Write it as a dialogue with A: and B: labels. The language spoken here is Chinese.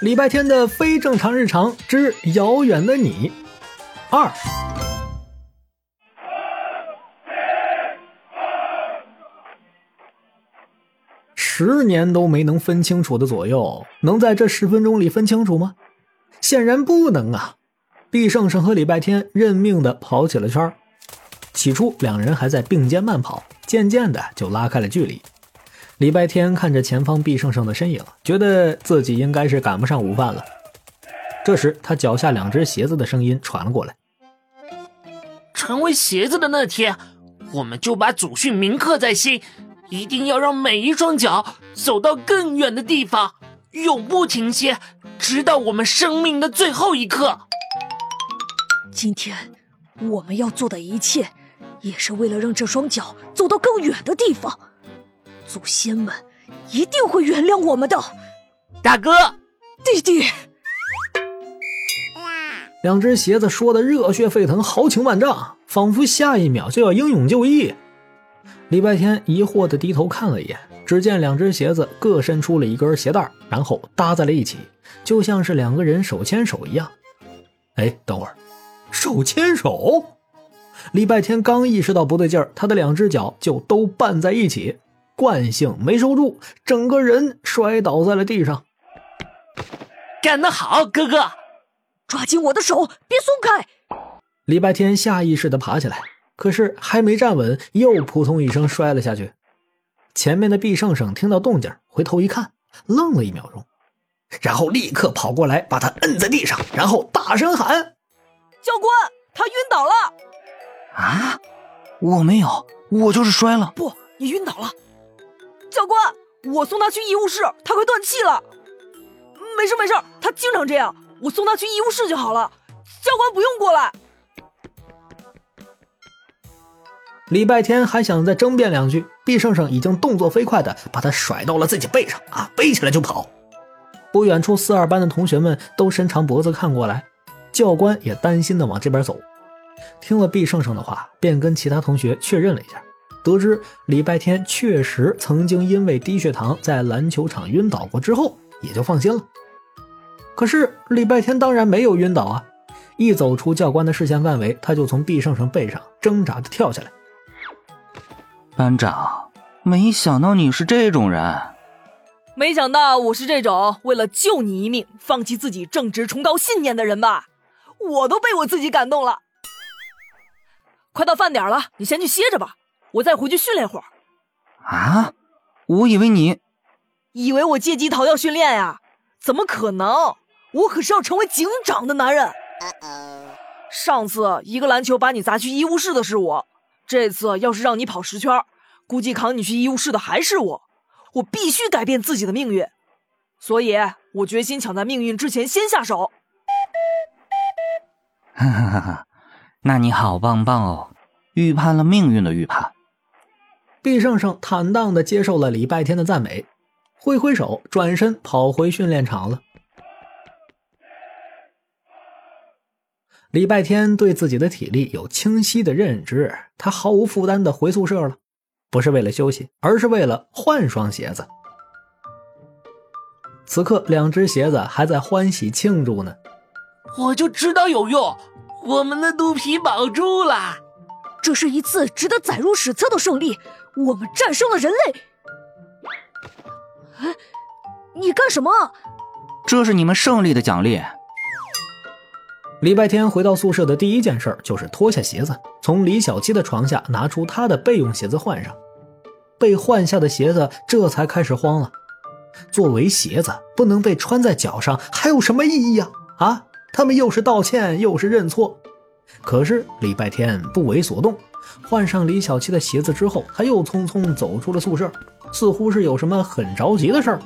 A: 礼拜天的非正常日常之遥远的你二。十年都没能分清楚的左右，能在这十分钟里分清楚吗？显然不能啊！毕胜胜和礼拜天认命的跑起了圈起初两人还在并肩慢跑，渐渐的就拉开了距离。礼拜天看着前方毕胜胜的身影，觉得自己应该是赶不上午饭了。这时，他脚下两只鞋子的声音传了过来：“
B: 成为鞋子的那天，我们就把祖训铭刻在心。”一定要让每一双脚走到更远的地方，永不停歇，直到我们生命的最后一刻。
C: 今天我们要做的一切，也是为了让这双脚走到更远的地方。祖先们一定会原谅我们的，
B: 大哥，
C: 弟弟。
A: 两只鞋子说的热血沸腾，豪情万丈，仿佛下一秒就要英勇就义。礼拜天疑惑的低头看了一眼，只见两只鞋子各伸出了一根鞋带，然后搭在了一起，就像是两个人手牵手一样。哎，等会儿，手牵手？礼拜天刚意识到不对劲儿，他的两只脚就都绊在一起，惯性没收住，整个人摔倒在了地上。
B: 干得好，哥哥！
C: 抓紧我的手，别松开！
A: 礼拜天下意识地爬起来。可是还没站稳，又扑通一声摔了下去。前面的毕胜胜听到动静，回头一看，愣了一秒钟，然后立刻跑过来，把他摁在地上，然后大声喊：“
C: 教官，他晕倒了！”
D: 啊，我没有，我就是摔了。
C: 不，你晕倒了。教官，我送他去医务室，他快断气了。没事没事，他经常这样，我送他去医务室就好了。教官不用过来。
A: 礼拜天还想再争辩两句，毕胜胜已经动作飞快的把他甩到了自己背上啊，背起来就跑。不远处四二班的同学们都伸长脖子看过来，教官也担心的往这边走。听了毕胜胜的话，便跟其他同学确认了一下，得知礼拜天确实曾经因为低血糖在篮球场晕倒过，之后也就放心了。可是礼拜天当然没有晕倒啊，一走出教官的视线范围，他就从毕胜胜背上挣扎的跳下来。
D: 班长，没想到你是这种人。
C: 没想到我是这种为了救你一命，放弃自己正直崇高信念的人吧？我都被我自己感动了。快到饭点了，你先去歇着吧，我再回去训练会儿。
D: 啊？我以为你，
C: 以为我借机逃掉训练呀？怎么可能？我可是要成为警长的男人。上次一个篮球把你砸去医务室的是我。这次要是让你跑十圈，估计扛你去医务室的还是我。我必须改变自己的命运，所以我决心抢在命运之前先下手。
D: 哈哈哈哈！那你好棒棒哦，预判了命运的预判。
A: 毕胜胜坦荡的接受了礼拜天的赞美，挥挥手，转身跑回训练场了。礼拜天对自己的体力有清晰的认知，他毫无负担的回宿舍了，不是为了休息，而是为了换双鞋子。此刻，两只鞋子还在欢喜庆祝呢。
B: 我就知道有用，我们的肚皮保住了。
C: 这是一次值得载入史册的胜利，我们战胜了人类。哎，你干什么？
D: 这是你们胜利的奖励。
A: 礼拜天回到宿舍的第一件事就是脱下鞋子，从李小七的床下拿出他的备用鞋子换上。被换下的鞋子这才开始慌了。作为鞋子，不能被穿在脚上，还有什么意义呀？啊，他们又是道歉又是认错。可是礼拜天不为所动，换上李小七的鞋子之后，他又匆匆走出了宿舍，似乎是有什么很着急的事儿。